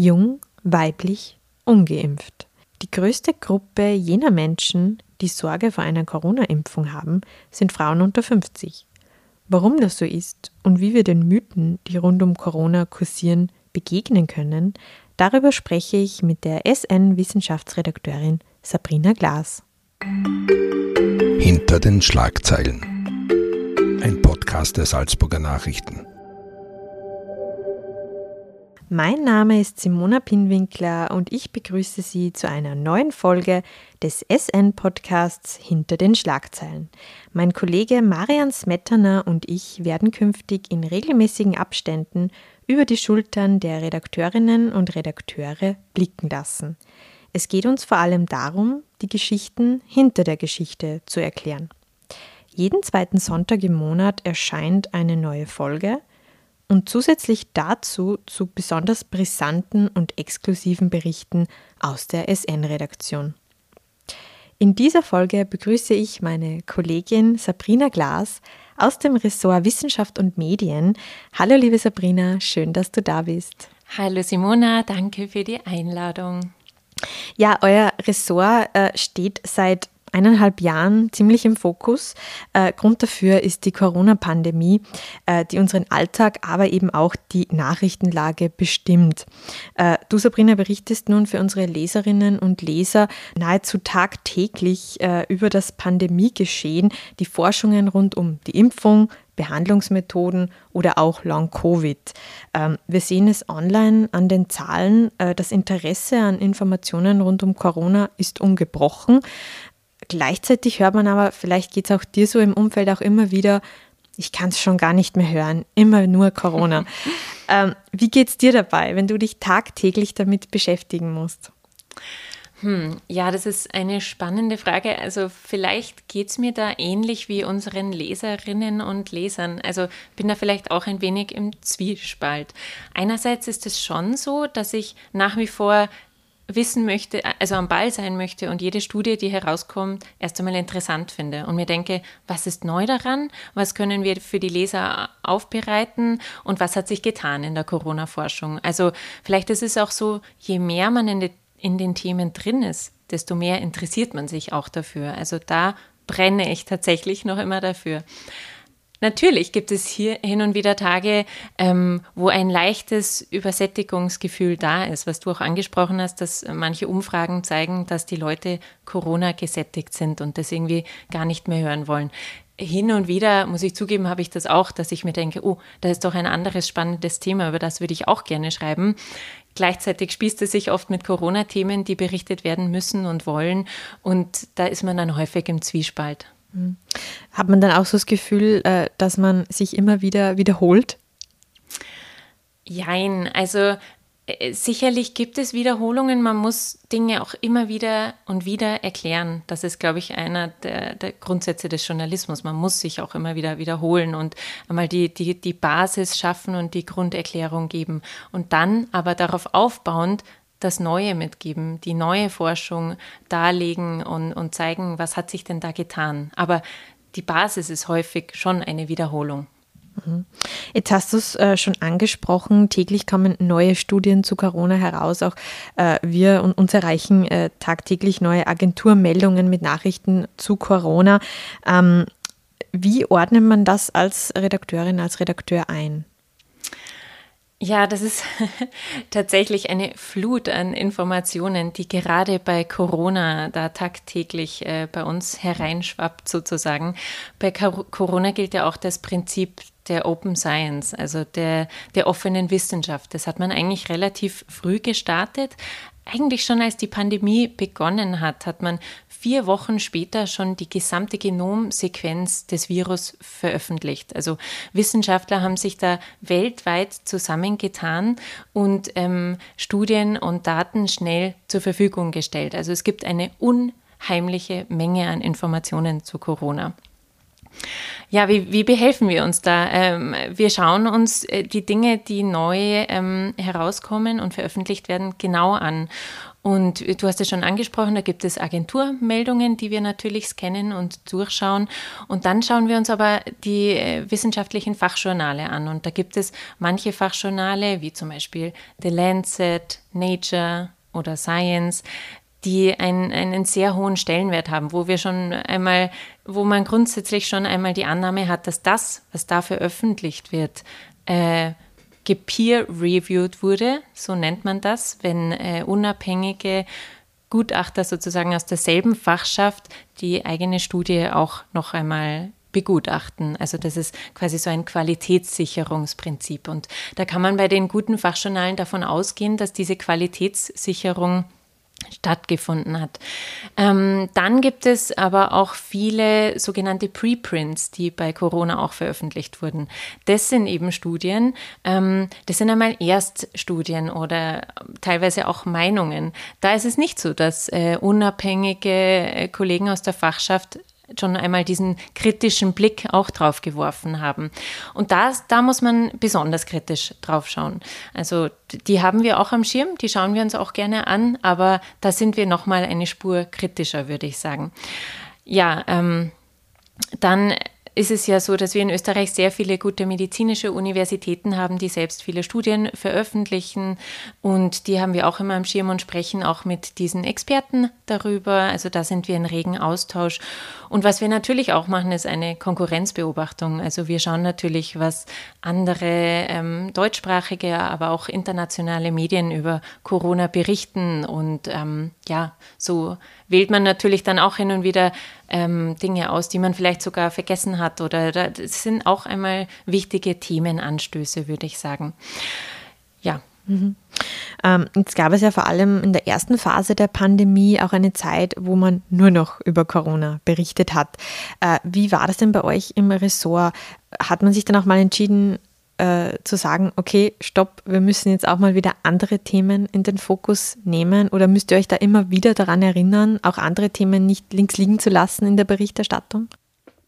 Jung, weiblich, ungeimpft. Die größte Gruppe jener Menschen, die Sorge vor einer Corona-Impfung haben, sind Frauen unter 50. Warum das so ist und wie wir den Mythen, die rund um Corona kursieren, begegnen können, darüber spreche ich mit der SN-Wissenschaftsredakteurin Sabrina Glas. Hinter den Schlagzeilen. Ein Podcast der Salzburger Nachrichten. Mein Name ist Simona Pinwinkler und ich begrüße Sie zu einer neuen Folge des SN-Podcasts Hinter den Schlagzeilen. Mein Kollege Marian Smetana und ich werden künftig in regelmäßigen Abständen über die Schultern der Redakteurinnen und Redakteure blicken lassen. Es geht uns vor allem darum, die Geschichten hinter der Geschichte zu erklären. Jeden zweiten Sonntag im Monat erscheint eine neue Folge – und zusätzlich dazu zu besonders brisanten und exklusiven Berichten aus der SN-Redaktion. In dieser Folge begrüße ich meine Kollegin Sabrina Glas aus dem Ressort Wissenschaft und Medien. Hallo liebe Sabrina, schön, dass du da bist. Hallo Simona, danke für die Einladung. Ja, euer Ressort äh, steht seit eineinhalb Jahren ziemlich im Fokus. Äh, Grund dafür ist die Corona-Pandemie, äh, die unseren Alltag, aber eben auch die Nachrichtenlage bestimmt. Äh, du, Sabrina, berichtest nun für unsere Leserinnen und Leser nahezu tagtäglich äh, über das Pandemiegeschehen, die Forschungen rund um die Impfung, Behandlungsmethoden oder auch Long-Covid. Ähm, wir sehen es online an den Zahlen. Äh, das Interesse an Informationen rund um Corona ist ungebrochen. Gleichzeitig hört man aber, vielleicht geht es auch dir so im Umfeld auch immer wieder, ich kann es schon gar nicht mehr hören, immer nur Corona. ähm, wie geht es dir dabei, wenn du dich tagtäglich damit beschäftigen musst? Hm, ja, das ist eine spannende Frage. Also vielleicht geht es mir da ähnlich wie unseren Leserinnen und Lesern. Also bin da vielleicht auch ein wenig im Zwiespalt. Einerseits ist es schon so, dass ich nach wie vor wissen möchte, also am Ball sein möchte und jede Studie, die herauskommt, erst einmal interessant finde und mir denke, was ist neu daran, was können wir für die Leser aufbereiten und was hat sich getan in der Corona-Forschung. Also vielleicht ist es auch so, je mehr man in, de, in den Themen drin ist, desto mehr interessiert man sich auch dafür. Also da brenne ich tatsächlich noch immer dafür. Natürlich gibt es hier hin und wieder Tage, ähm, wo ein leichtes Übersättigungsgefühl da ist, was du auch angesprochen hast, dass manche Umfragen zeigen, dass die Leute Corona gesättigt sind und das irgendwie gar nicht mehr hören wollen. Hin und wieder, muss ich zugeben, habe ich das auch, dass ich mir denke, oh, da ist doch ein anderes spannendes Thema, über das würde ich auch gerne schreiben. Gleichzeitig spießt es sich oft mit Corona-Themen, die berichtet werden müssen und wollen. Und da ist man dann häufig im Zwiespalt. Hat man dann auch so das Gefühl, äh, dass man sich immer wieder wiederholt? Jein, also äh, sicherlich gibt es Wiederholungen. Man muss Dinge auch immer wieder und wieder erklären. Das ist, glaube ich, einer der, der, Grundsätze des Journalismus. Man muss sich auch immer wieder wiederholen und einmal die, die, die Basis schaffen und die Grunderklärung geben. Und dann aber darauf aufbauend das Neue mitgeben, die neue Forschung darlegen und, und zeigen, was hat sich denn da getan. Aber die Basis ist häufig schon eine Wiederholung. Mhm. Jetzt hast du es äh, schon angesprochen, täglich kommen neue Studien zu Corona heraus. Auch äh, wir und uns erreichen äh, tagtäglich neue Agenturmeldungen mit Nachrichten zu Corona. Ähm, wie ordnet man das als Redakteurin, als Redakteur ein? Ja, das ist tatsächlich eine Flut an Informationen, die gerade bei Corona da tagtäglich äh, bei uns hereinschwappt sozusagen. Bei Corona gilt ja auch das Prinzip der Open Science, also der, der offenen Wissenschaft. Das hat man eigentlich relativ früh gestartet. Eigentlich schon als die Pandemie begonnen hat, hat man vier Wochen später schon die gesamte Genomsequenz des Virus veröffentlicht. Also Wissenschaftler haben sich da weltweit zusammengetan und ähm, Studien und Daten schnell zur Verfügung gestellt. Also es gibt eine unheimliche Menge an Informationen zu Corona. Ja, wie, wie behelfen wir uns da? Ähm, wir schauen uns äh, die Dinge, die neu ähm, herauskommen und veröffentlicht werden, genau an. Und du hast es schon angesprochen, da gibt es Agenturmeldungen, die wir natürlich scannen und durchschauen. Und dann schauen wir uns aber die äh, wissenschaftlichen Fachjournale an. Und da gibt es manche Fachjournale, wie zum Beispiel The Lancet, Nature oder Science, die einen, einen sehr hohen Stellenwert haben, wo wir schon einmal, wo man grundsätzlich schon einmal die Annahme hat, dass das, was da veröffentlicht wird, äh, gepeer-reviewed wurde, so nennt man das, wenn äh, unabhängige Gutachter sozusagen aus derselben Fachschaft die eigene Studie auch noch einmal begutachten. Also das ist quasi so ein Qualitätssicherungsprinzip. Und da kann man bei den guten Fachjournalen davon ausgehen, dass diese Qualitätssicherung stattgefunden hat. Ähm, dann gibt es aber auch viele sogenannte Preprints, die bei Corona auch veröffentlicht wurden. Das sind eben Studien, ähm, das sind einmal Erststudien oder teilweise auch Meinungen. Da ist es nicht so, dass äh, unabhängige äh, Kollegen aus der Fachschaft schon einmal diesen kritischen Blick auch drauf geworfen haben. Und das, da muss man besonders kritisch drauf schauen. Also die haben wir auch am Schirm, die schauen wir uns auch gerne an, aber da sind wir nochmal eine Spur kritischer, würde ich sagen. Ja, ähm, dann ist es ja so, dass wir in Österreich sehr viele gute medizinische Universitäten haben, die selbst viele Studien veröffentlichen. Und die haben wir auch immer am Schirm und sprechen auch mit diesen Experten darüber. Also da sind wir in regen Austausch. Und was wir natürlich auch machen, ist eine Konkurrenzbeobachtung. Also wir schauen natürlich, was andere ähm, deutschsprachige, aber auch internationale Medien über Corona berichten. Und ähm, ja, so wählt man natürlich dann auch hin und wieder ähm, Dinge aus, die man vielleicht sogar vergessen hat. Oder das sind auch einmal wichtige Themenanstöße, würde ich sagen. Ja. Mhm. Ähm, jetzt gab es ja vor allem in der ersten Phase der Pandemie auch eine Zeit, wo man nur noch über Corona berichtet hat. Äh, wie war das denn bei euch im Ressort? Hat man sich dann auch mal entschieden, äh, zu sagen, okay, stopp, wir müssen jetzt auch mal wieder andere Themen in den Fokus nehmen oder müsst ihr euch da immer wieder daran erinnern, auch andere Themen nicht links liegen zu lassen in der Berichterstattung?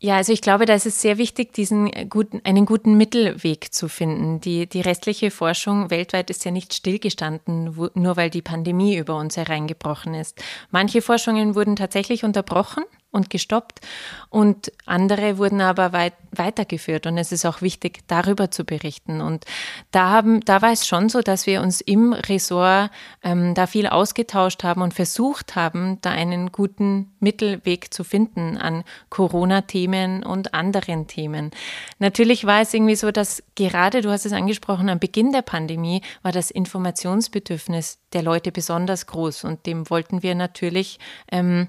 Ja, also ich glaube, da ist es sehr wichtig, diesen guten, einen guten Mittelweg zu finden. Die, die restliche Forschung weltweit ist ja nicht stillgestanden, wo, nur weil die Pandemie über uns hereingebrochen ist. Manche Forschungen wurden tatsächlich unterbrochen und gestoppt und andere wurden aber weit, weitergeführt und es ist auch wichtig, darüber zu berichten. Und da haben, da war es schon so, dass wir uns im Ressort ähm, da viel ausgetauscht haben und versucht haben, da einen guten Mittelweg zu finden an Corona-Themen und anderen Themen. Natürlich war es irgendwie so, dass gerade, du hast es angesprochen, am Beginn der Pandemie war das Informationsbedürfnis der Leute besonders groß und dem wollten wir natürlich ähm,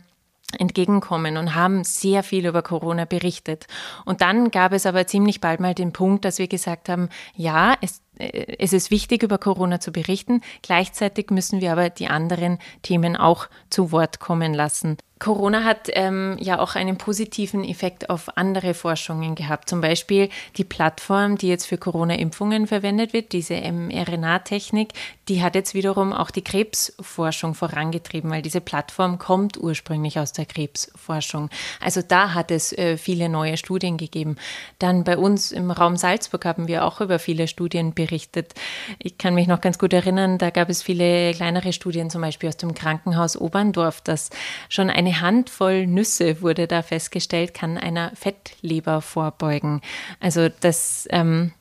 entgegenkommen und haben sehr viel über Corona berichtet. Und dann gab es aber ziemlich bald mal den Punkt, dass wir gesagt haben, ja, es, äh, es ist wichtig, über Corona zu berichten. Gleichzeitig müssen wir aber die anderen Themen auch zu Wort kommen lassen. Corona hat ähm, ja auch einen positiven Effekt auf andere Forschungen gehabt. Zum Beispiel die Plattform, die jetzt für Corona-Impfungen verwendet wird, diese mRNA-Technik, die hat jetzt wiederum auch die Krebsforschung vorangetrieben, weil diese Plattform kommt ursprünglich aus der Krebsforschung. Also da hat es äh, viele neue Studien gegeben. Dann bei uns im Raum Salzburg haben wir auch über viele Studien berichtet. Ich kann mich noch ganz gut erinnern, da gab es viele kleinere Studien, zum Beispiel aus dem Krankenhaus Oberndorf, das schon eine eine Handvoll Nüsse, wurde da festgestellt, kann einer Fettleber vorbeugen. Also das, ähm,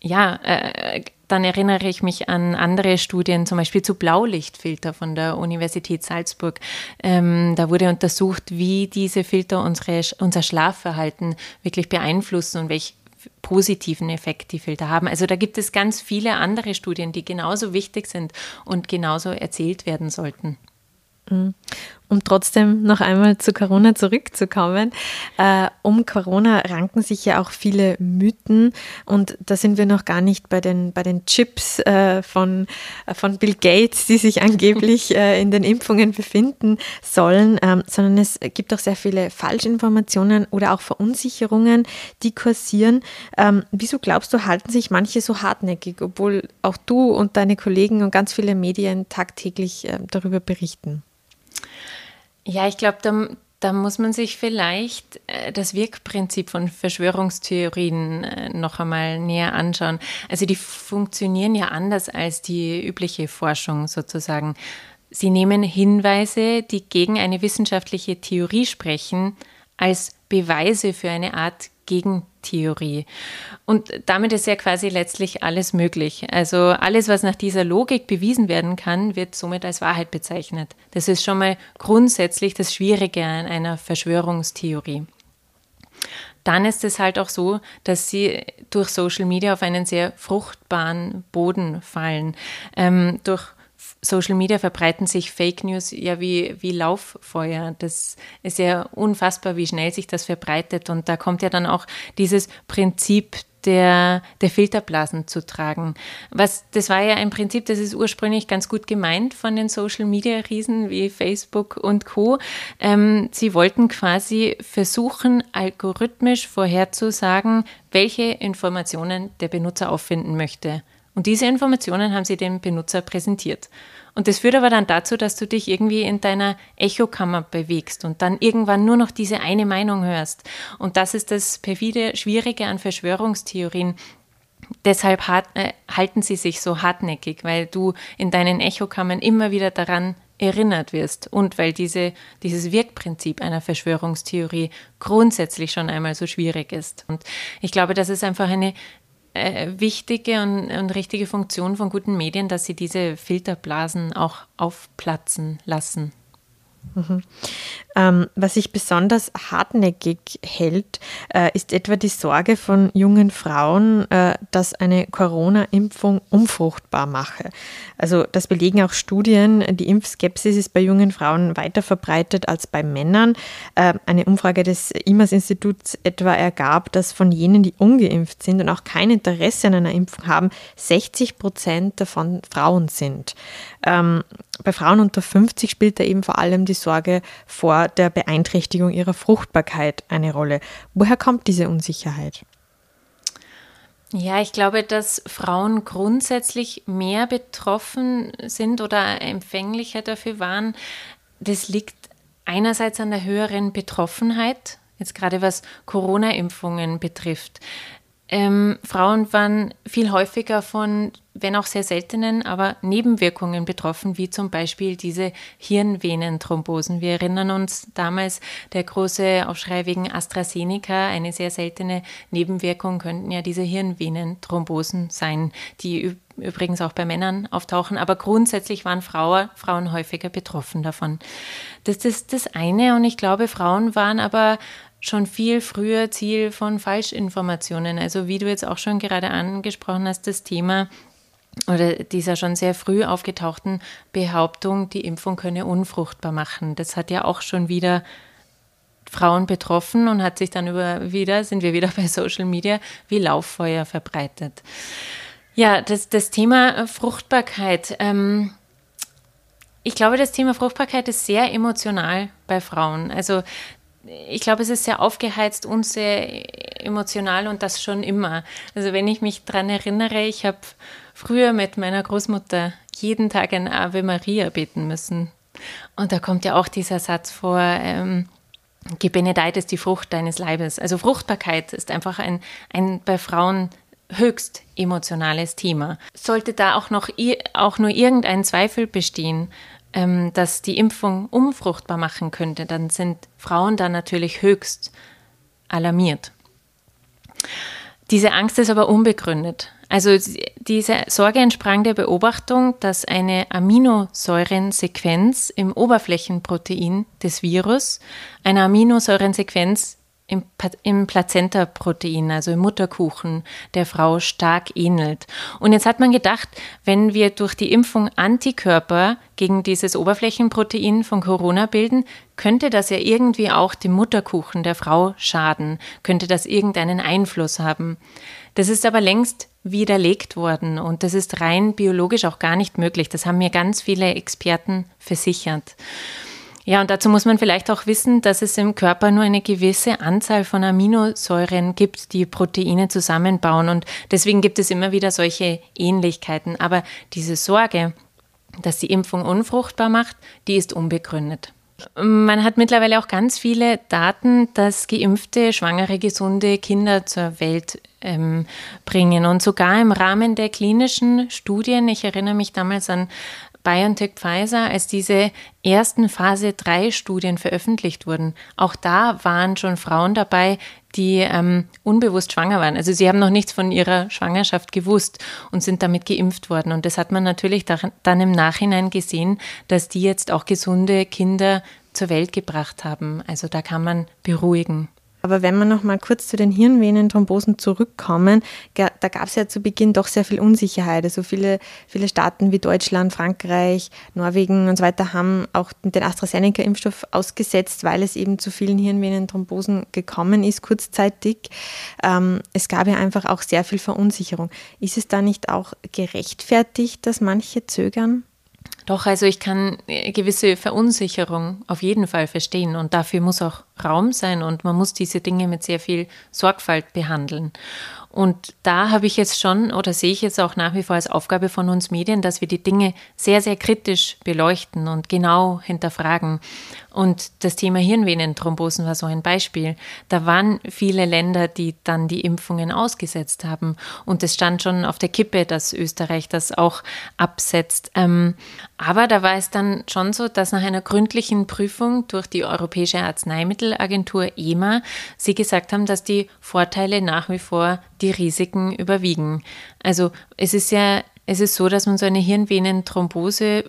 ja, äh, dann erinnere ich mich an andere Studien, zum Beispiel zu Blaulichtfilter von der Universität Salzburg. Ähm, da wurde untersucht, wie diese Filter unsere, unser Schlafverhalten wirklich beeinflussen und welch positiven Effekt die Filter haben. Also da gibt es ganz viele andere Studien, die genauso wichtig sind und genauso erzählt werden sollten. Um trotzdem noch einmal zu Corona zurückzukommen. Äh, um Corona ranken sich ja auch viele Mythen und da sind wir noch gar nicht bei den, bei den Chips äh, von, von Bill Gates, die sich angeblich äh, in den Impfungen befinden sollen, ähm, sondern es gibt auch sehr viele Falschinformationen oder auch Verunsicherungen, die kursieren. Ähm, wieso glaubst du, halten sich manche so hartnäckig, obwohl auch du und deine Kollegen und ganz viele Medien tagtäglich äh, darüber berichten? Ja, ich glaube, da, da muss man sich vielleicht äh, das Wirkprinzip von Verschwörungstheorien äh, noch einmal näher anschauen. Also die funktionieren ja anders als die übliche Forschung sozusagen. Sie nehmen Hinweise, die gegen eine wissenschaftliche Theorie sprechen, als Beweise für eine Art Gegentheorie. Und damit ist ja quasi letztlich alles möglich. Also alles, was nach dieser Logik bewiesen werden kann, wird somit als Wahrheit bezeichnet. Das ist schon mal grundsätzlich das Schwierige an einer Verschwörungstheorie. Dann ist es halt auch so, dass sie durch Social Media auf einen sehr fruchtbaren Boden fallen. Ähm, durch Social Media verbreiten sich Fake News ja wie, wie Lauffeuer. Das ist ja unfassbar, wie schnell sich das verbreitet. Und da kommt ja dann auch dieses Prinzip der, der Filterblasen zu tragen. Was, das war ja ein Prinzip, das ist ursprünglich ganz gut gemeint von den Social Media Riesen wie Facebook und Co. Ähm, sie wollten quasi versuchen, algorithmisch vorherzusagen, welche Informationen der Benutzer auffinden möchte. Und diese Informationen haben sie dem Benutzer präsentiert. Und das führt aber dann dazu, dass du dich irgendwie in deiner Echokammer bewegst und dann irgendwann nur noch diese eine Meinung hörst. Und das ist das perfide Schwierige an Verschwörungstheorien. Deshalb hart, äh, halten sie sich so hartnäckig, weil du in deinen Echokammern immer wieder daran erinnert wirst und weil diese, dieses Wirkprinzip einer Verschwörungstheorie grundsätzlich schon einmal so schwierig ist. Und ich glaube, das ist einfach eine äh, wichtige und, und richtige Funktion von guten Medien, dass sie diese Filterblasen auch aufplatzen lassen. Mhm. Ähm, was sich besonders hartnäckig hält, äh, ist etwa die Sorge von jungen Frauen, äh, dass eine Corona-Impfung unfruchtbar mache. Also das belegen auch Studien. Die Impfskepsis ist bei jungen Frauen weiter verbreitet als bei Männern. Äh, eine Umfrage des IMAS-Instituts etwa ergab, dass von jenen, die ungeimpft sind und auch kein Interesse an einer Impfung haben, 60 Prozent davon Frauen sind. Ähm, bei Frauen unter 50 spielt da eben vor allem die Sorge vor der Beeinträchtigung ihrer Fruchtbarkeit eine Rolle. Woher kommt diese Unsicherheit? Ja, ich glaube, dass Frauen grundsätzlich mehr betroffen sind oder empfänglicher dafür waren. Das liegt einerseits an der höheren Betroffenheit, jetzt gerade was Corona-Impfungen betrifft. Ähm, Frauen waren viel häufiger von, wenn auch sehr seltenen, aber Nebenwirkungen betroffen, wie zum Beispiel diese Hirnvenenthrombosen. Wir erinnern uns damals der große Aufschrei wegen AstraZeneca. Eine sehr seltene Nebenwirkung könnten ja diese Hirnvenenthrombosen sein, die übrigens auch bei Männern auftauchen. Aber grundsätzlich waren Frauen, Frauen häufiger betroffen davon. Das ist das eine. Und ich glaube, Frauen waren aber schon viel früher Ziel von Falschinformationen. Also wie du jetzt auch schon gerade angesprochen hast, das Thema oder dieser schon sehr früh aufgetauchten Behauptung, die Impfung könne unfruchtbar machen. Das hat ja auch schon wieder Frauen betroffen und hat sich dann über wieder, sind wir wieder bei Social Media, wie Lauffeuer verbreitet. Ja, das, das Thema Fruchtbarkeit. Ähm, ich glaube, das Thema Fruchtbarkeit ist sehr emotional bei Frauen. Also ich glaube, es ist sehr aufgeheizt und sehr emotional und das schon immer. Also wenn ich mich daran erinnere, ich habe früher mit meiner Großmutter jeden Tag ein Ave Maria beten müssen. Und da kommt ja auch dieser Satz vor, ähm, Gebenedeit ist die Frucht deines Leibes. Also Fruchtbarkeit ist einfach ein, ein bei Frauen höchst emotionales Thema. Sollte da auch noch auch nur irgendein Zweifel bestehen, ähm, dass die Impfung unfruchtbar machen könnte, dann sind Frauen da natürlich höchst alarmiert. Diese Angst ist aber unbegründet. Also diese Sorge entsprang der Beobachtung, dass eine Aminosäurensequenz im Oberflächenprotein des Virus, eine Aminosäurensequenz im, im Plazenta-Protein, also im Mutterkuchen der Frau stark ähnelt. Und jetzt hat man gedacht, wenn wir durch die Impfung Antikörper gegen dieses Oberflächenprotein von Corona bilden, könnte das ja irgendwie auch dem Mutterkuchen der Frau schaden, könnte das irgendeinen Einfluss haben. Das ist aber längst widerlegt worden und das ist rein biologisch auch gar nicht möglich. Das haben mir ganz viele Experten versichert. Ja, und dazu muss man vielleicht auch wissen, dass es im Körper nur eine gewisse Anzahl von Aminosäuren gibt, die Proteine zusammenbauen. Und deswegen gibt es immer wieder solche Ähnlichkeiten. Aber diese Sorge, dass die Impfung unfruchtbar macht, die ist unbegründet. Man hat mittlerweile auch ganz viele Daten, dass geimpfte, schwangere, gesunde Kinder zur Welt ähm, bringen. Und sogar im Rahmen der klinischen Studien, ich erinnere mich damals an BioNTech Pfizer, als diese ersten Phase 3 Studien veröffentlicht wurden, auch da waren schon Frauen dabei, die ähm, unbewusst schwanger waren. Also sie haben noch nichts von ihrer Schwangerschaft gewusst und sind damit geimpft worden. Und das hat man natürlich dann im Nachhinein gesehen, dass die jetzt auch gesunde Kinder zur Welt gebracht haben. Also da kann man beruhigen. Aber wenn wir noch mal kurz zu den Hirnvenenthrombosen zurückkommen, da gab es ja zu Beginn doch sehr viel Unsicherheit. Also viele, viele Staaten wie Deutschland, Frankreich, Norwegen und so weiter haben auch den AstraZeneca-Impfstoff ausgesetzt, weil es eben zu vielen Hirnvenenthrombosen gekommen ist, kurzzeitig. Ähm, es gab ja einfach auch sehr viel Verunsicherung. Ist es da nicht auch gerechtfertigt, dass manche zögern? Doch, also ich kann äh, gewisse Verunsicherung auf jeden Fall verstehen und dafür muss auch Raum sein und man muss diese Dinge mit sehr viel Sorgfalt behandeln. Und da habe ich jetzt schon oder sehe ich jetzt auch nach wie vor als Aufgabe von uns Medien, dass wir die Dinge sehr, sehr kritisch beleuchten und genau hinterfragen. Und das Thema Hirnvenenthrombosen war so ein Beispiel. Da waren viele Länder, die dann die Impfungen ausgesetzt haben. Und es stand schon auf der Kippe, dass Österreich das auch absetzt. Ähm, aber da war es dann schon so, dass nach einer gründlichen Prüfung durch die Europäische Arzneimittelagentur EMA sie gesagt haben, dass die Vorteile nach wie vor die Risiken überwiegen. Also es ist ja es ist so, dass man so eine Hirnvenenthrombose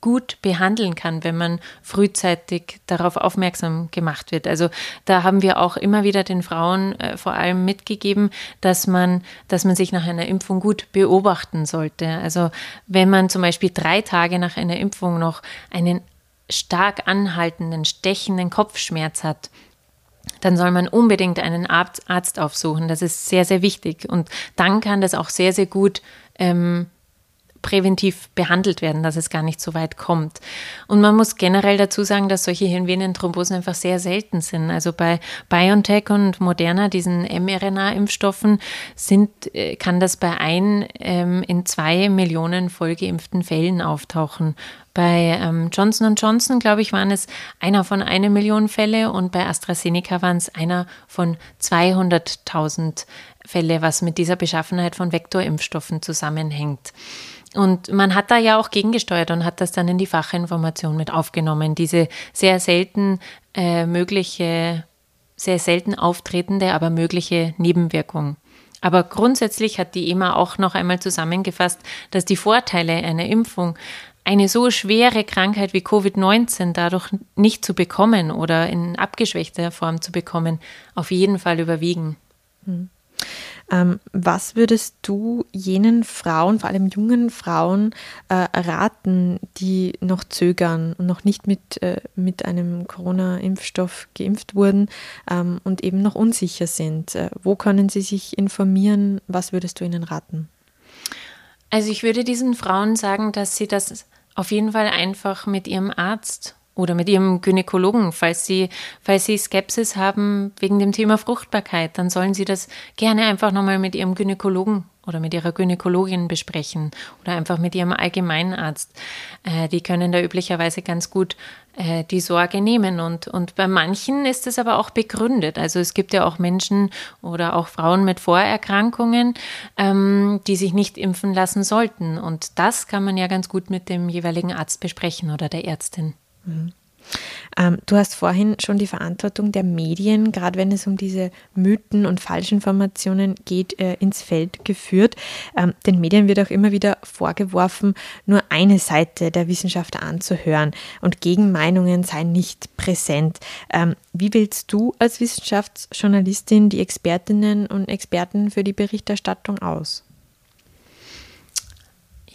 gut behandeln kann, wenn man frühzeitig darauf aufmerksam gemacht wird. Also da haben wir auch immer wieder den Frauen äh, vor allem mitgegeben, dass man, dass man sich nach einer Impfung gut beobachten sollte. Also wenn man zum Beispiel drei Tage nach einer Impfung noch einen stark anhaltenden, stechenden Kopfschmerz hat, dann soll man unbedingt einen Arzt aufsuchen. Das ist sehr, sehr wichtig. Und dann kann das auch sehr, sehr gut ähm, präventiv behandelt werden, dass es gar nicht so weit kommt. Und man muss generell dazu sagen, dass solche Hirnvenenthrombosen einfach sehr selten sind. Also bei BioNTech und Moderna, diesen mRNA-Impfstoffen, sind, äh, kann das bei ein ähm, in zwei Millionen vollgeimpften Fällen auftauchen. Bei ähm, Johnson Johnson, glaube ich, waren es einer von einer Million Fälle und bei AstraZeneca waren es einer von 200.000 Fälle, was mit dieser Beschaffenheit von Vektorimpfstoffen zusammenhängt. Und man hat da ja auch gegengesteuert und hat das dann in die Fachinformation mit aufgenommen. Diese sehr selten äh, mögliche, sehr selten auftretende, aber mögliche Nebenwirkung. Aber grundsätzlich hat die EMA auch noch einmal zusammengefasst, dass die Vorteile einer Impfung, eine so schwere Krankheit wie Covid-19 dadurch nicht zu bekommen oder in abgeschwächter Form zu bekommen, auf jeden Fall überwiegen. Hm. Ähm, was würdest du jenen Frauen, vor allem jungen Frauen, äh, raten, die noch zögern und noch nicht mit, äh, mit einem Corona-Impfstoff geimpft wurden ähm, und eben noch unsicher sind? Äh, wo können sie sich informieren? Was würdest du ihnen raten? Also ich würde diesen Frauen sagen, dass sie das auf jeden Fall einfach mit ihrem Arzt oder mit Ihrem Gynäkologen, falls Sie, falls Sie Skepsis haben wegen dem Thema Fruchtbarkeit, dann sollen Sie das gerne einfach nochmal mit Ihrem Gynäkologen oder mit Ihrer Gynäkologin besprechen oder einfach mit Ihrem Allgemeinarzt. Äh, die können da üblicherweise ganz gut äh, die Sorge nehmen und, und bei manchen ist es aber auch begründet. Also es gibt ja auch Menschen oder auch Frauen mit Vorerkrankungen, ähm, die sich nicht impfen lassen sollten und das kann man ja ganz gut mit dem jeweiligen Arzt besprechen oder der Ärztin. Mhm. Ähm, du hast vorhin schon die Verantwortung der Medien, gerade wenn es um diese Mythen und Falschinformationen geht, äh, ins Feld geführt. Ähm, den Medien wird auch immer wieder vorgeworfen, nur eine Seite der Wissenschaft anzuhören und Gegenmeinungen seien nicht präsent. Ähm, wie wählst du als Wissenschaftsjournalistin die Expertinnen und Experten für die Berichterstattung aus?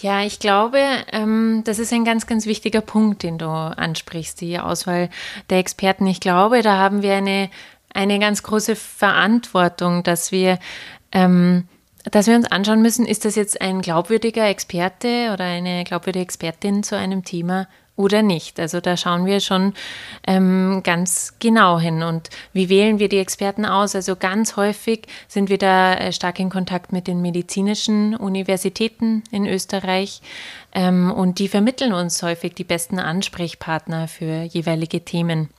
Ja, ich glaube, ähm, das ist ein ganz, ganz wichtiger Punkt, den du ansprichst, die Auswahl der Experten. Ich glaube, da haben wir eine, eine ganz große Verantwortung, dass wir, ähm, dass wir uns anschauen müssen, ist das jetzt ein glaubwürdiger Experte oder eine glaubwürdige Expertin zu einem Thema oder nicht. Also da schauen wir schon ähm, ganz genau hin. Und wie wählen wir die Experten aus? Also ganz häufig sind wir da äh, stark in Kontakt mit den medizinischen Universitäten in Österreich. Ähm, und die vermitteln uns häufig die besten Ansprechpartner für jeweilige Themen.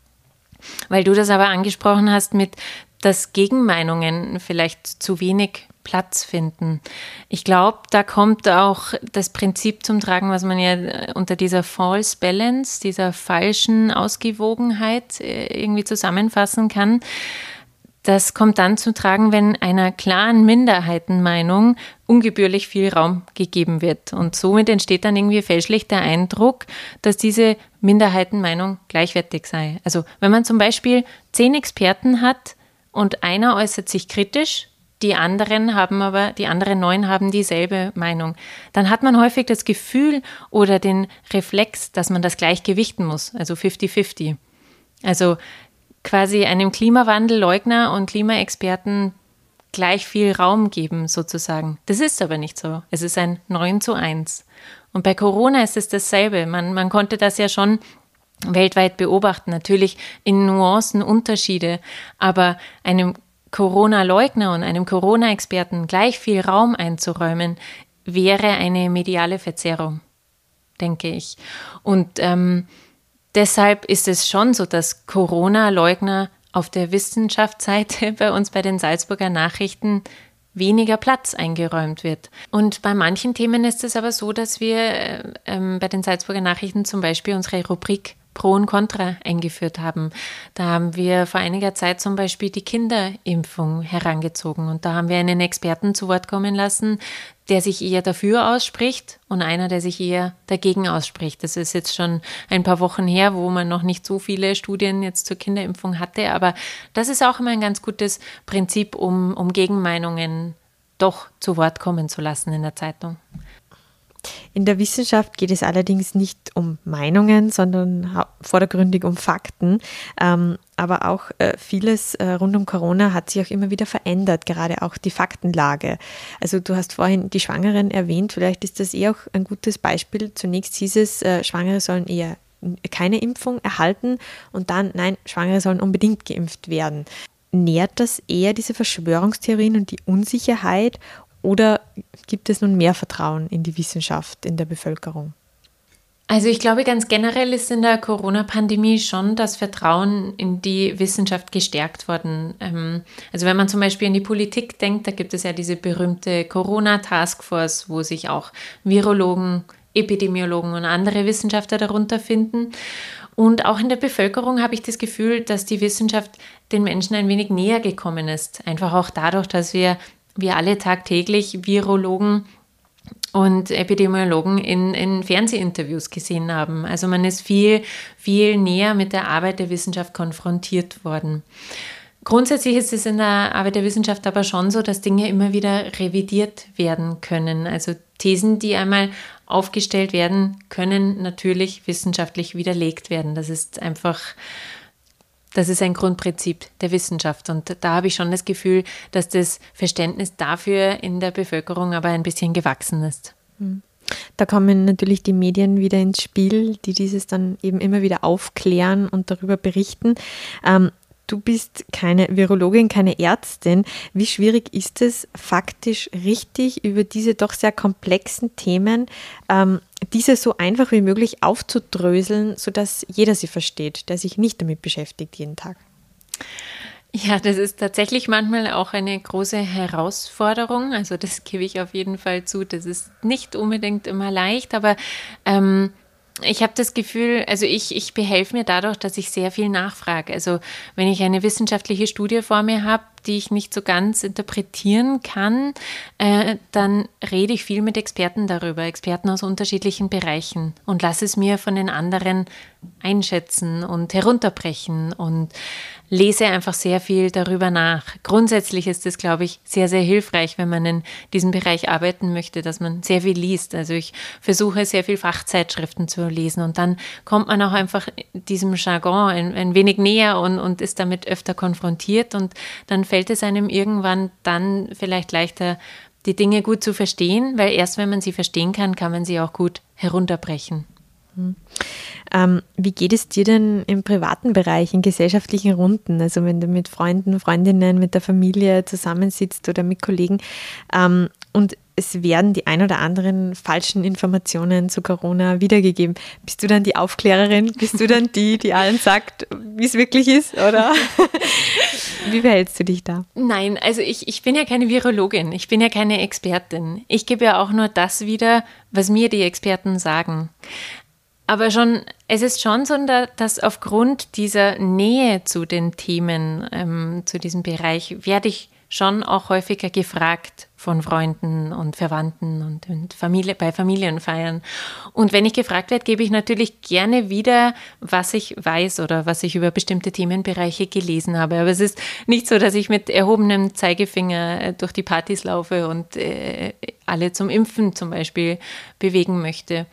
Weil du das aber angesprochen hast mit, dass Gegenmeinungen vielleicht zu wenig Platz finden. Ich glaube, da kommt auch das Prinzip zum Tragen, was man ja äh, unter dieser False Balance, dieser falschen Ausgewogenheit äh, irgendwie zusammenfassen kann. Das kommt dann zu tragen, wenn einer klaren Minderheitenmeinung ungebührlich viel Raum gegeben wird. Und somit entsteht dann irgendwie fälschlich der Eindruck, dass diese Minderheitenmeinung gleichwertig sei. Also wenn man zum Beispiel zehn Experten hat und einer äußert sich kritisch, die anderen haben aber, die anderen neun haben dieselbe Meinung. Dann hat man häufig das Gefühl oder den Reflex, dass man das gleich gewichten muss, also 50-50. Also quasi einem Klimawandelleugner und Klimaexperten gleich viel Raum geben, sozusagen. Das ist aber nicht so. Es ist ein 9 zu 1. Und bei Corona ist es dasselbe. Man, man konnte das ja schon weltweit beobachten, natürlich in Nuancen Unterschiede, aber einem Corona-Leugner und einem Corona-Experten gleich viel Raum einzuräumen, wäre eine mediale Verzerrung, denke ich. Und ähm, deshalb ist es schon so, dass Corona-Leugner auf der Wissenschaftsseite bei uns bei den Salzburger Nachrichten weniger Platz eingeräumt wird. Und bei manchen Themen ist es aber so, dass wir äh, ähm, bei den Salzburger Nachrichten zum Beispiel unsere Rubrik Pro und Contra eingeführt haben. Da haben wir vor einiger Zeit zum Beispiel die Kinderimpfung herangezogen und da haben wir einen Experten zu Wort kommen lassen, der sich eher dafür ausspricht und einer, der sich eher dagegen ausspricht. Das ist jetzt schon ein paar Wochen her, wo man noch nicht so viele Studien jetzt zur Kinderimpfung hatte, aber das ist auch immer ein ganz gutes Prinzip, um, um Gegenmeinungen doch zu Wort kommen zu lassen in der Zeitung. In der Wissenschaft geht es allerdings nicht um Meinungen, sondern vordergründig um Fakten. Ähm, aber auch äh, vieles äh, rund um Corona hat sich auch immer wieder verändert, gerade auch die Faktenlage. Also du hast vorhin die Schwangeren erwähnt, vielleicht ist das eher auch ein gutes Beispiel. Zunächst hieß es, äh, Schwangere sollen eher keine Impfung erhalten und dann, nein, Schwangere sollen unbedingt geimpft werden. Nährt das eher diese Verschwörungstheorien und die Unsicherheit oder gibt es nun mehr Vertrauen in die Wissenschaft in der Bevölkerung? Also ich glaube, ganz generell ist in der Corona-Pandemie schon das Vertrauen in die Wissenschaft gestärkt worden. Ähm, also wenn man zum Beispiel an die Politik denkt, da gibt es ja diese berühmte Corona-Taskforce, wo sich auch Virologen, Epidemiologen und andere Wissenschaftler darunter finden. Und auch in der Bevölkerung habe ich das Gefühl, dass die Wissenschaft den Menschen ein wenig näher gekommen ist. Einfach auch dadurch, dass wir wir alle tagtäglich Virologen und Epidemiologen in, in Fernsehinterviews gesehen haben. Also man ist viel, viel näher mit der Arbeit der Wissenschaft konfrontiert worden. Grundsätzlich ist es in der Arbeit der Wissenschaft aber schon so, dass Dinge immer wieder revidiert werden können. Also Thesen, die einmal aufgestellt werden, können natürlich wissenschaftlich widerlegt werden. Das ist einfach das ist ein Grundprinzip der Wissenschaft. Und da habe ich schon das Gefühl, dass das Verständnis dafür in der Bevölkerung aber ein bisschen gewachsen ist. Hm. Da kommen natürlich die Medien wieder ins Spiel, die dieses dann eben immer wieder aufklären und darüber berichten. Ähm, Du bist keine Virologin, keine Ärztin. Wie schwierig ist es, faktisch richtig über diese doch sehr komplexen Themen, ähm, diese so einfach wie möglich aufzudröseln, sodass jeder sie versteht, der sich nicht damit beschäftigt jeden Tag? Ja, das ist tatsächlich manchmal auch eine große Herausforderung. Also das gebe ich auf jeden Fall zu. Das ist nicht unbedingt immer leicht, aber ähm, ich habe das Gefühl, also ich, ich behelfe mir dadurch, dass ich sehr viel nachfrage. Also wenn ich eine wissenschaftliche Studie vor mir habe, die ich nicht so ganz interpretieren kann, äh, dann rede ich viel mit Experten darüber, Experten aus unterschiedlichen Bereichen und lasse es mir von den anderen einschätzen und herunterbrechen und lese einfach sehr viel darüber nach. Grundsätzlich ist es, glaube ich, sehr, sehr hilfreich, wenn man in diesem Bereich arbeiten möchte, dass man sehr viel liest. Also ich versuche sehr viel Fachzeitschriften zu lesen und dann kommt man auch einfach diesem Jargon ein, ein wenig näher und, und ist damit öfter konfrontiert und dann fällt es einem irgendwann dann vielleicht leichter, die Dinge gut zu verstehen, weil erst wenn man sie verstehen kann, kann man sie auch gut herunterbrechen. Hm. Ähm, wie geht es dir denn im privaten Bereich, in gesellschaftlichen Runden? Also wenn du mit Freunden, Freundinnen, mit der Familie zusammensitzt oder mit Kollegen ähm, und es werden die ein oder anderen falschen Informationen zu Corona wiedergegeben. Bist du dann die Aufklärerin? Bist du dann die, die allen sagt, wie es wirklich ist? Oder wie verhältst du dich da? Nein, also ich, ich bin ja keine Virologin, ich bin ja keine Expertin. Ich gebe ja auch nur das wieder, was mir die Experten sagen. Aber schon, es ist schon so, dass aufgrund dieser Nähe zu den Themen, ähm, zu diesem Bereich, werde ich schon auch häufiger gefragt von Freunden und Verwandten und, Familie, bei Familienfeiern. Und wenn ich gefragt werde, gebe ich natürlich gerne wieder, was ich weiß oder was ich über bestimmte Themenbereiche gelesen habe. Aber es ist nicht so, dass ich mit erhobenem Zeigefinger äh, durch die Partys laufe und äh, alle zum Impfen zum Beispiel bewegen möchte.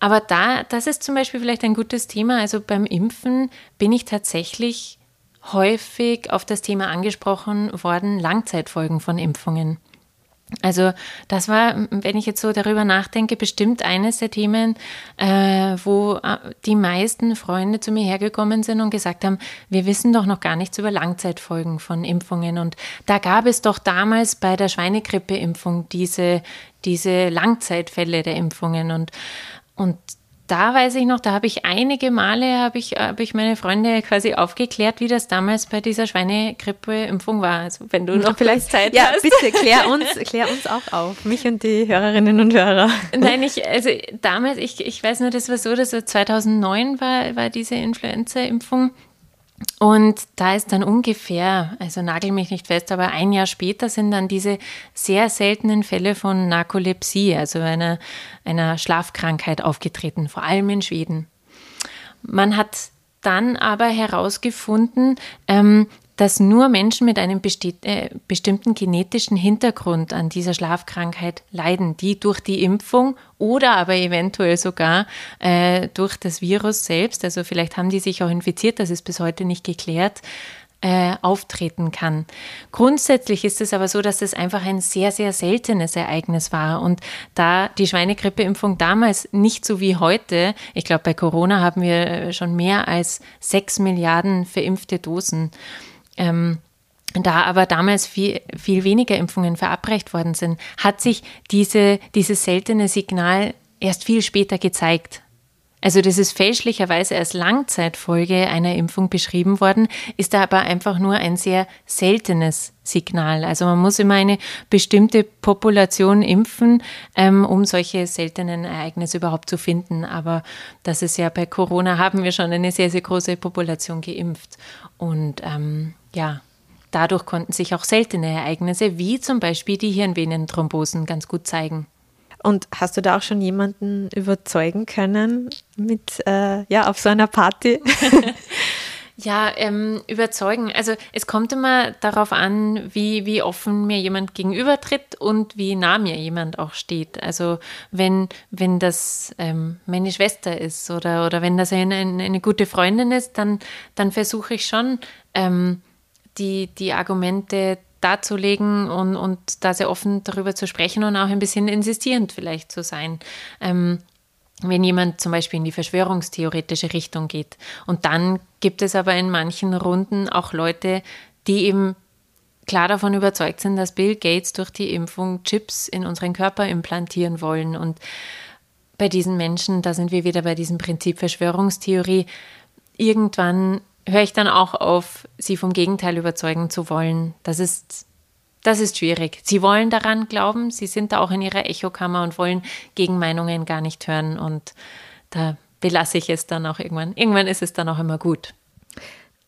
Aber da, das ist zum Beispiel vielleicht ein gutes Thema. Also beim Impfen bin ich tatsächlich häufig auf das Thema angesprochen worden, Langzeitfolgen von Impfungen. Also das war, wenn ich jetzt so darüber nachdenke, bestimmt eines der Themen, äh, wo äh, die meisten Freunde zu mir hergekommen sind und gesagt haben, wir wissen doch noch gar nichts über Langzeitfolgen von Impfungen. Und da gab es doch damals bei der Schweinegrippeimpfung diese, diese Langzeitfälle der Impfungen. Und, und da weiß ich noch, da habe ich einige Male, habe ich, hab ich meine Freunde quasi aufgeklärt, wie das damals bei dieser Schweinegrippeimpfung war. Also wenn du noch vielleicht Zeit ja, hast. bitte, klär uns, klär uns auch auf, mich und die Hörerinnen und Hörer. Nein, ich, also damals, ich, ich weiß nur, das war so, dass 2009 war, war diese Influenza-Impfung. Und da ist dann ungefähr, also nagel mich nicht fest, aber ein Jahr später sind dann diese sehr seltenen Fälle von Narkolepsie, also einer, einer Schlafkrankheit aufgetreten, vor allem in Schweden. Man hat dann aber herausgefunden, ähm, dass nur Menschen mit einem äh, bestimmten genetischen Hintergrund an dieser Schlafkrankheit leiden, die durch die Impfung oder aber eventuell sogar äh, durch das Virus selbst, also vielleicht haben die sich auch infiziert, das ist bis heute nicht geklärt, äh, auftreten kann. Grundsätzlich ist es aber so, dass es einfach ein sehr, sehr seltenes Ereignis war. Und da die Schweinegrippeimpfung damals nicht so wie heute, ich glaube, bei Corona haben wir schon mehr als sechs Milliarden verimpfte Dosen. Ähm, da aber damals viel, viel weniger Impfungen verabreicht worden sind, hat sich diese, dieses seltene Signal erst viel später gezeigt. Also das ist fälschlicherweise als Langzeitfolge einer Impfung beschrieben worden, ist da aber einfach nur ein sehr seltenes Signal. Also man muss immer eine bestimmte Population impfen, ähm, um solche seltenen Ereignisse überhaupt zu finden. Aber das ist ja bei Corona haben wir schon eine sehr, sehr große Population geimpft. Und ähm, ja, dadurch konnten sich auch seltene Ereignisse wie zum Beispiel die Hirnvenenthrombosen ganz gut zeigen. Und hast du da auch schon jemanden überzeugen können mit, äh, ja, auf so einer Party? Ja, ähm, überzeugen. Also es kommt immer darauf an, wie, wie offen mir jemand gegenübertritt und wie nah mir jemand auch steht. Also wenn, wenn das ähm, meine Schwester ist oder, oder wenn das eine, eine gute Freundin ist, dann, dann versuche ich schon, ähm, die, die Argumente darzulegen und, und da sehr offen darüber zu sprechen und auch ein bisschen insistierend vielleicht zu sein. Ähm, wenn jemand zum Beispiel in die verschwörungstheoretische Richtung geht. Und dann gibt es aber in manchen Runden auch Leute, die eben klar davon überzeugt sind, dass Bill Gates durch die Impfung Chips in unseren Körper implantieren wollen. Und bei diesen Menschen, da sind wir wieder bei diesem Prinzip Verschwörungstheorie, irgendwann höre ich dann auch auf, sie vom Gegenteil überzeugen zu wollen. Das ist, das ist schwierig. Sie wollen daran glauben, sie sind da auch in ihrer Echokammer und wollen Gegenmeinungen gar nicht hören. Und da belasse ich es dann auch irgendwann. Irgendwann ist es dann auch immer gut.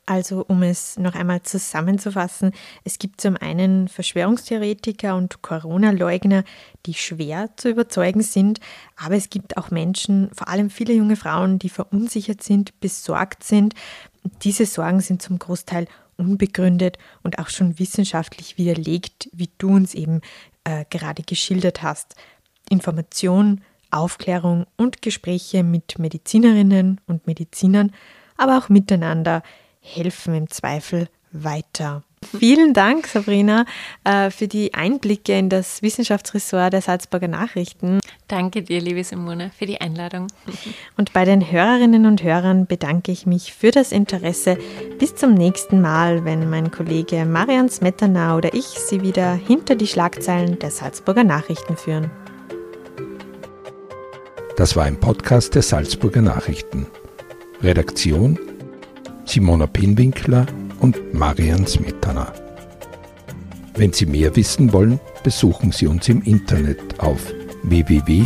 Also, um es noch einmal zusammenzufassen, es gibt zum einen Verschwörungstheoretiker und Corona-Leugner, die schwer zu überzeugen sind, aber es gibt auch Menschen, vor allem viele junge Frauen, die verunsichert sind, besorgt sind. Diese Sorgen sind zum Großteil unbegründet und auch schon wissenschaftlich widerlegt, wie du uns eben äh, gerade geschildert hast. Information, Aufklärung und Gespräche mit Medizinerinnen und Medizinern, aber auch miteinander helfen im Zweifel weiter. Vielen Dank, Sabrina, äh, für die Einblicke in das Wissenschaftsressort der Salzburger Nachrichten. Danke dir, liebe Simone, für die Einladung. Und bei den Hörerinnen und Hörern bedanke ich mich für das Interesse. Bis zum nächsten Mal, wenn mein Kollege Marian Smetana oder ich Sie wieder hinter die Schlagzeilen der Salzburger Nachrichten führen. Das war ein Podcast der Salzburger Nachrichten. Redaktion Simona Pinwinkler und Marian Smetana. Wenn Sie mehr wissen wollen, besuchen Sie uns im Internet auf www.sn.at.